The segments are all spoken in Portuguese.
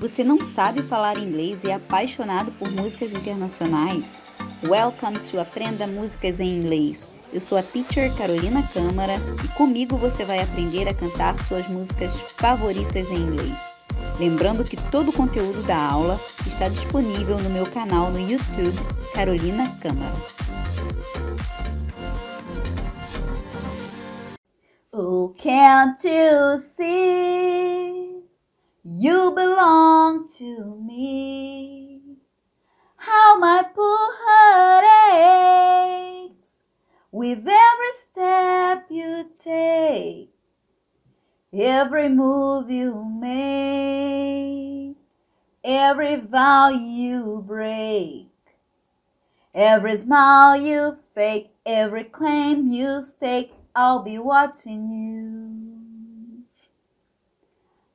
Você não sabe falar inglês e é apaixonado por músicas internacionais? Welcome to Aprenda Músicas em Inglês. Eu sou a teacher Carolina Câmara e comigo você vai aprender a cantar suas músicas favoritas em inglês. Lembrando que todo o conteúdo da aula está disponível no meu canal no YouTube Carolina Câmara. Oh, can't you see? You belong to me. How my poor heart aches with every step you take, every move you make, every vow you break, every smile you fake, every claim you stake. I'll be watching you.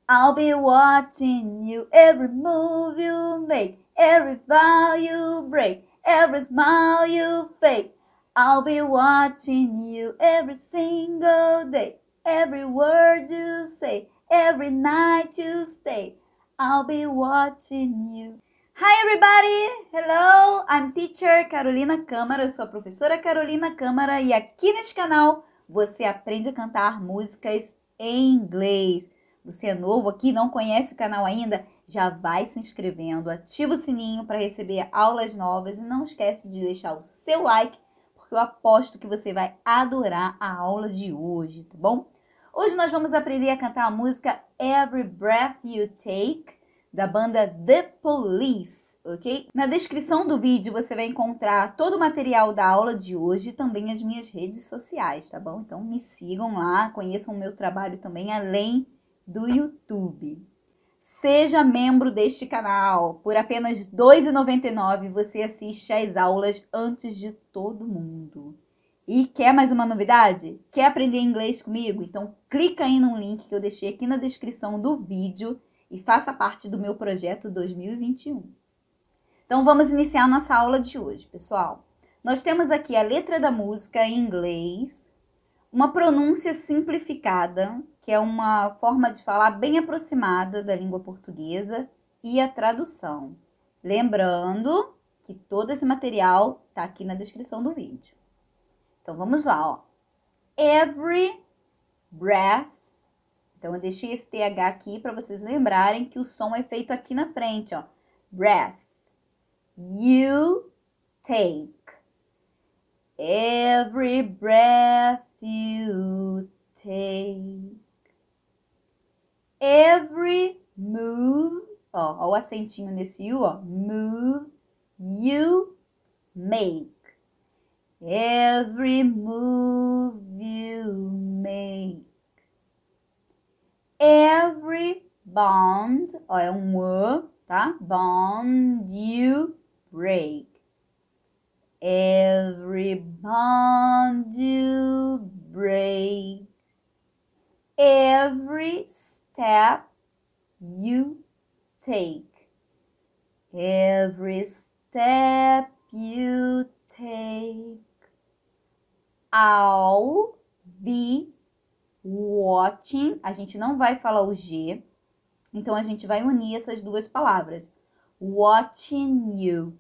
I'll be watching you every move you make, every vow you break, every smile you fake. I'll be watching you every single day, every word you say, every night you stay. I'll be watching you. Hi everybody! Hello! I'm teacher Carolina Câmara, eu sou a professora Carolina Câmara e aqui neste canal você aprende a cantar músicas em inglês. Você é novo aqui, não conhece o canal ainda? Já vai se inscrevendo, ativa o sininho para receber aulas novas e não esquece de deixar o seu like, porque eu aposto que você vai adorar a aula de hoje, tá bom? Hoje nós vamos aprender a cantar a música Every Breath You Take da banda The Police, ok? Na descrição do vídeo você vai encontrar todo o material da aula de hoje e também as minhas redes sociais, tá bom? Então me sigam lá, conheçam o meu trabalho também além do YouTube. Seja membro deste canal. Por apenas R$ 2,99 você assiste às aulas antes de todo mundo. E quer mais uma novidade? Quer aprender inglês comigo? Então clica aí no link que eu deixei aqui na descrição do vídeo e faça parte do meu projeto 2021. Então vamos iniciar nossa aula de hoje, pessoal. Nós temos aqui a letra da música em inglês, uma pronúncia simplificada, que é uma forma de falar bem aproximada da língua portuguesa, e a tradução. Lembrando que todo esse material está aqui na descrição do vídeo. Então vamos lá, ó. Every breath então, eu deixei esse TH aqui para vocês lembrarem que o som é feito aqui na frente, ó. Breath. You take. Every breath you take. Every move. Ó, ó o acentinho nesse U, ó. Move you make. Every move you make every bond, ó, é um o, tá? Bond you break. Every bond you break. Every step you take. Every step you take. I'll be watching, a gente não vai falar o G, então a gente vai unir essas duas palavras. Watching you.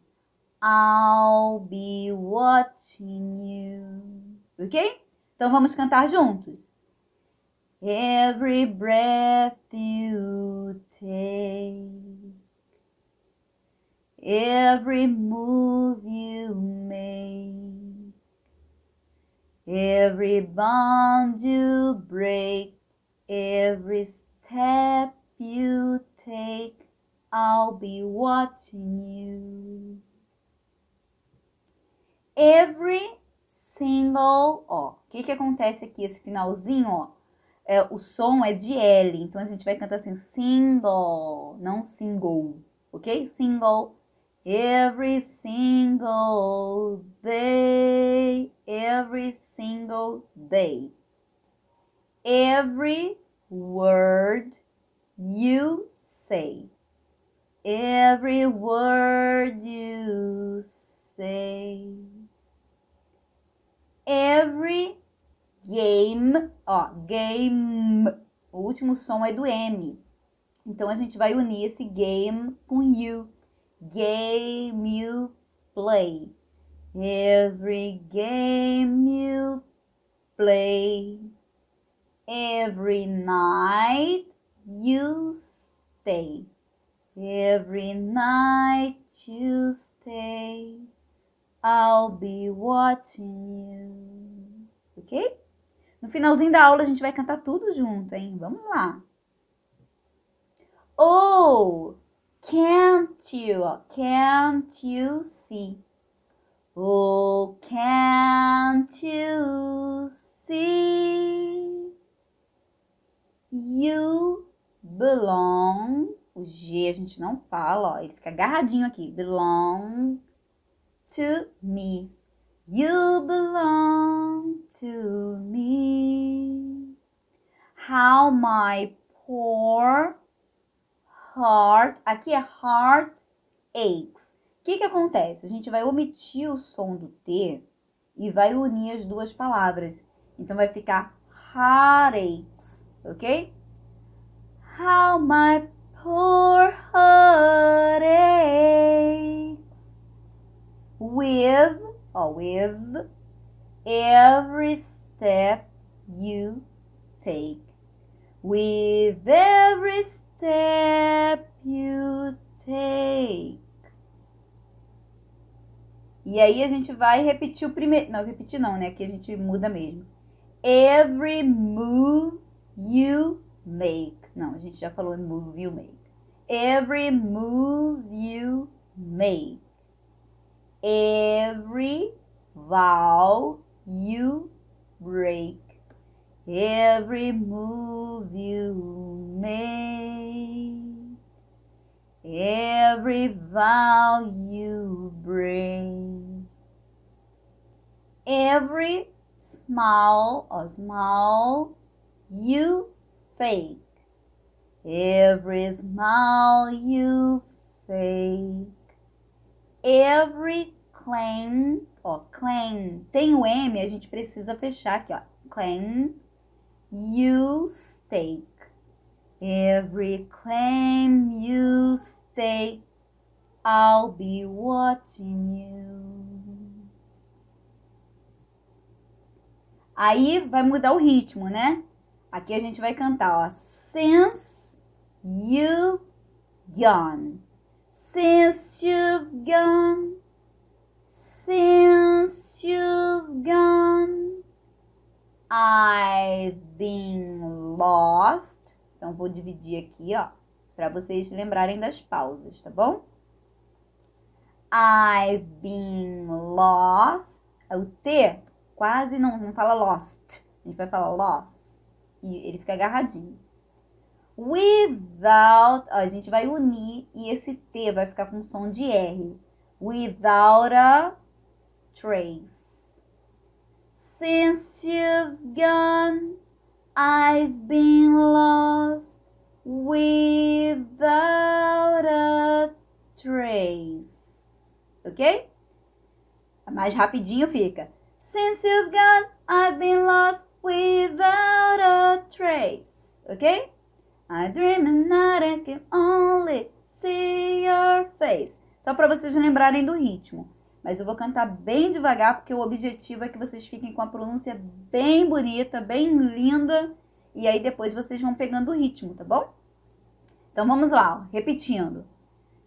I'll be watching you. Ok? Então vamos cantar juntos. Every breath you take, every move you make. Every bond you break, every step you take, I'll be watching you. Every single, ó, o que que acontece aqui, esse finalzinho, ó, é, o som é de L, então a gente vai cantar assim, single, não single, ok? Single, every single day, every single day. Every word you say, every word you say, every game, ó, game, o último som é do M. Então a gente vai unir esse game com you. Game you play. Every game you play. Every night you stay. Every night you stay. I'll be watching you. Ok? No finalzinho da aula a gente vai cantar tudo junto, hein? Vamos lá. Oh, can't you, can't you see? Oh, can't you see? You belong. O G a gente não fala, ó, ele fica agarradinho aqui. Belong to me. You belong to me. How my poor heart. Aqui é heart aches. O que, que acontece? A gente vai omitir o som do T e vai unir as duas palavras. Então vai ficar heartaches, ok? How my poor heart aches with or with every step you take. With every step you take. E aí a gente vai repetir o primeiro. Não, repetir não, né? Aqui a gente muda mesmo. Every move you make. Não, a gente já falou move you make. Every move you make. Every vow you break. Every move you make. Every vow you break. Every smile or smile you fake. Every smile you fake. Every claim, ó, claim, tem o M, a gente precisa fechar aqui, ó. Claim you stake. Every claim you stake, I'll be watching you. Aí vai mudar o ritmo, né? Aqui a gente vai cantar, ó. Since you've gone. Since you've gone. Since you've gone. I've been lost. Então, vou dividir aqui, ó, para vocês lembrarem das pausas, tá bom? I've been lost. O T quase não, não fala lost. A gente vai falar lost. E ele fica agarradinho. Without, ó, a gente vai unir e esse T vai ficar com som de R. Without a trace. Since you've gone, I've been lost without a trace. Ok? Mais rapidinho fica. Since you've gone, I've been lost without a trace. Ok? I dream night I can only see your face. Só para vocês lembrarem do ritmo. Mas eu vou cantar bem devagar, porque o objetivo é que vocês fiquem com a pronúncia bem bonita, bem linda. E aí depois vocês vão pegando o ritmo, tá bom? Então vamos lá, repetindo.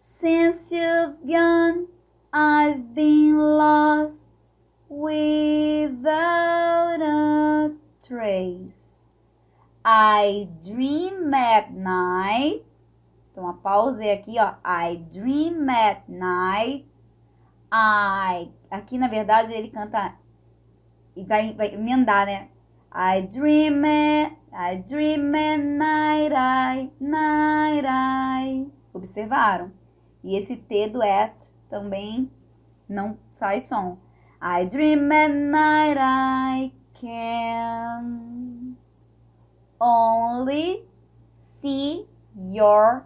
Since you've gone, I've been lost without a trace. I dream at night. Então a pausa é aqui, ó. I dream at night. I. Aqui na verdade ele canta e vai, vai emendar, né? I dream at, I dream at night, I, night, I. Observaram? E esse T do at também não sai som. I dream at night, I can only see your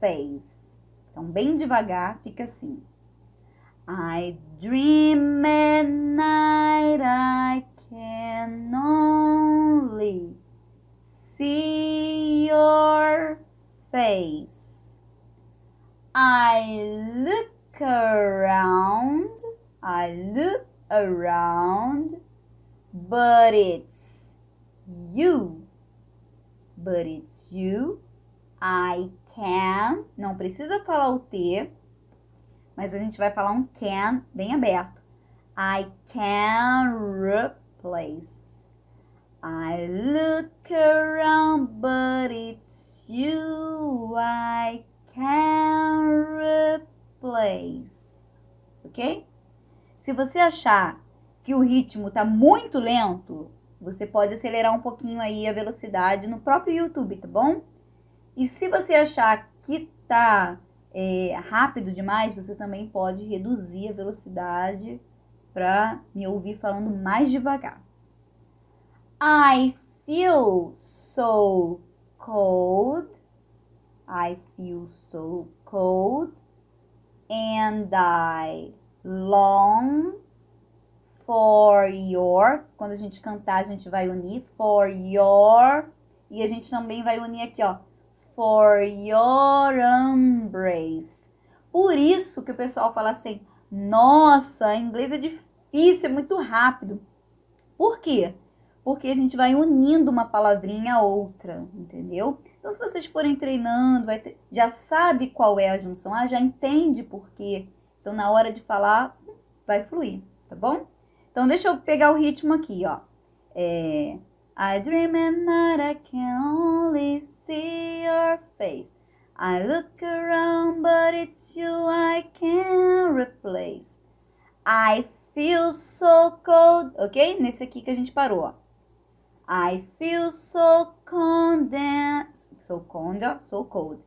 face. Então, bem devagar, fica assim. I dream at night, I can only see your face. I look around, I look around, but it's you. But it's you. I can. Não precisa falar o T, mas a gente vai falar um can bem aberto. I can replace. I look around, but it's you I can replace. Ok? Se você achar que o ritmo está muito lento, você pode acelerar um pouquinho aí a velocidade no próprio YouTube, tá bom? E se você achar que tá é, rápido demais, você também pode reduzir a velocidade para me ouvir falando mais devagar. I feel so cold. I feel so cold. And I long for your. Quando a gente cantar, a gente vai unir for your. E a gente também vai unir aqui, ó. For your embrace. Por isso que o pessoal fala assim: nossa, inglês é difícil, é muito rápido. Por quê? Porque a gente vai unindo uma palavrinha a outra, entendeu? Então, se vocês forem treinando, ter, já sabe qual é a junção A, já entende por quê. Então, na hora de falar, vai fluir, tá bom? Então, deixa eu pegar o ritmo aqui, ó. É, I dream at night, I can only see your face. I look around, but it's you I can't replace. I feel so cold, ok? Nesse aqui que a gente parou, ó. I feel so cold and so cold, so cold.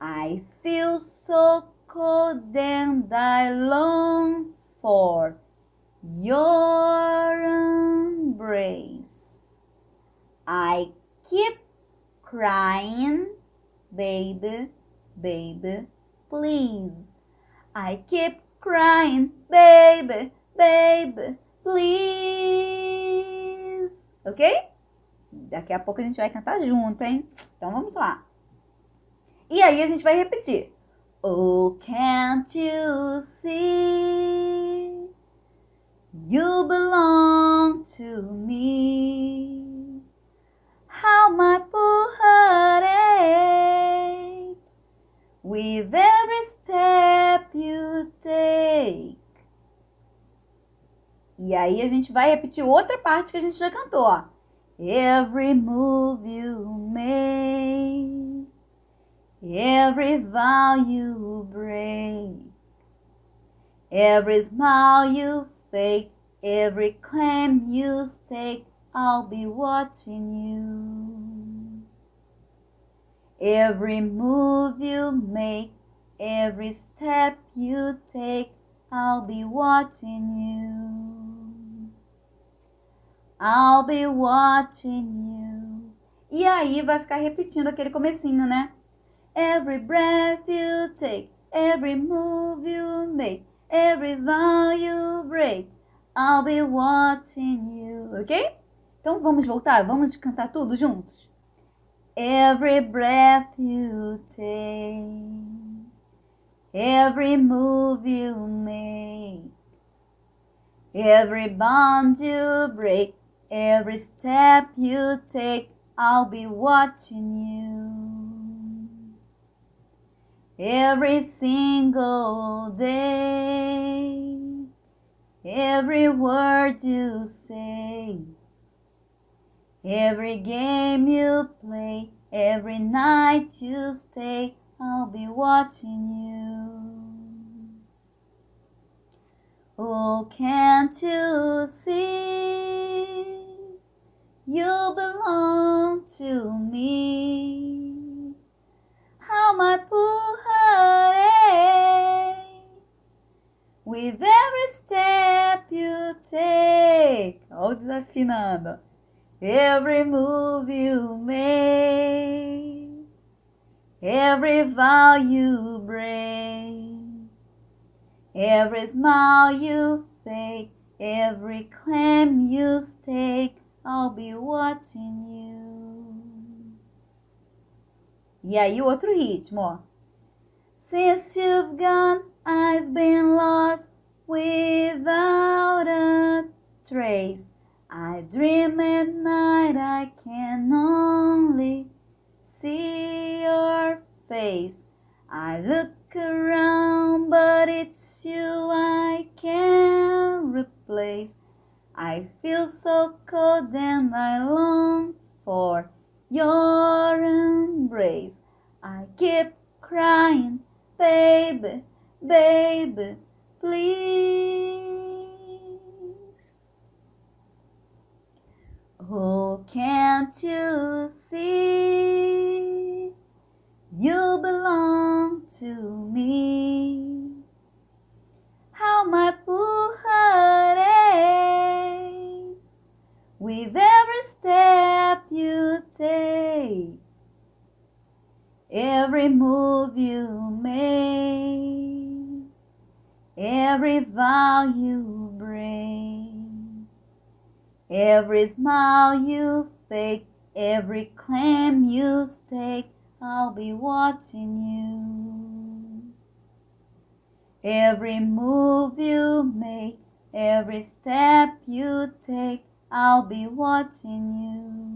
I feel so cold and I long for your embrace. I keep crying baby, baby, please. I keep crying, baby, baby, please. Ok? Daqui a pouco a gente vai cantar junto, hein? Então vamos lá. E aí a gente vai repetir. Oh, can't you see? You belong to me. How my poor heart aches with every step you take. E aí a gente vai repetir outra parte que a gente já cantou, ó. Every move you make, every vow you break, every smile you fake, every claim you stake, I'll be watching you. Every move you make, every step you take, I'll be watching you. I'll be watching you. E aí vai ficar repetindo aquele comecinho, né? Every breath you take, every move you make, every vow you break, I'll be watching you, ok? Então vamos voltar, vamos cantar tudo juntos. Every breath you take, every move you make, every bond you break, every step you take, I'll be watching you. Every single day, every word you say. Every game you play, every night you stay, I'll be watching you. Oh, can't you see? You belong to me. How my poor heart aches with every step you take. Olha o desafinando. Every move you make, every vow you break, every smile you fake, every claim you stake, I'll be watching you. E aí outro ritmo. Since you've gone, I've been lost without a trace. I dream at night, I can only see your face. I look around, but it's you I can't replace. I feel so cold and I long for your embrace. I keep crying, baby, baby, please. Oh, can't you see? You belong to vow you bring, every smile you fake, every claim you stake. I'll be watching you. Every move you make, every step you take, I'll be watching you.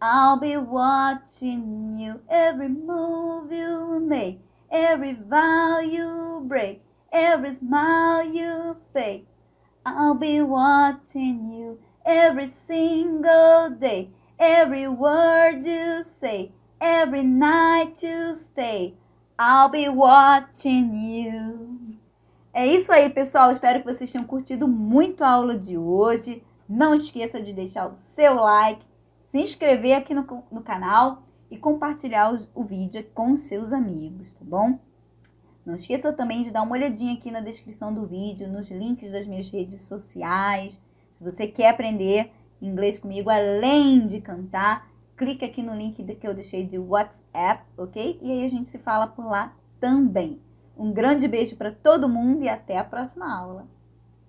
I'll be watching you. Every move you make, every vow you break, every smile you fake. I'll be watching you every single day. Every word you say, every night you stay, I'll be watching you. É isso aí, pessoal. Espero que vocês tenham curtido muito a aula de hoje. Não esqueça de deixar o seu like, se inscrever aqui no, no canal e compartilhar o, o vídeo com seus amigos, tá bom? Não esqueça também de dar uma olhadinha aqui na descrição do vídeo, nos links das minhas redes sociais. Se você quer aprender inglês comigo, além de cantar, clica aqui no link que eu deixei de WhatsApp, ok? E aí a gente se fala por lá também. Um grande beijo para todo mundo e até a próxima aula.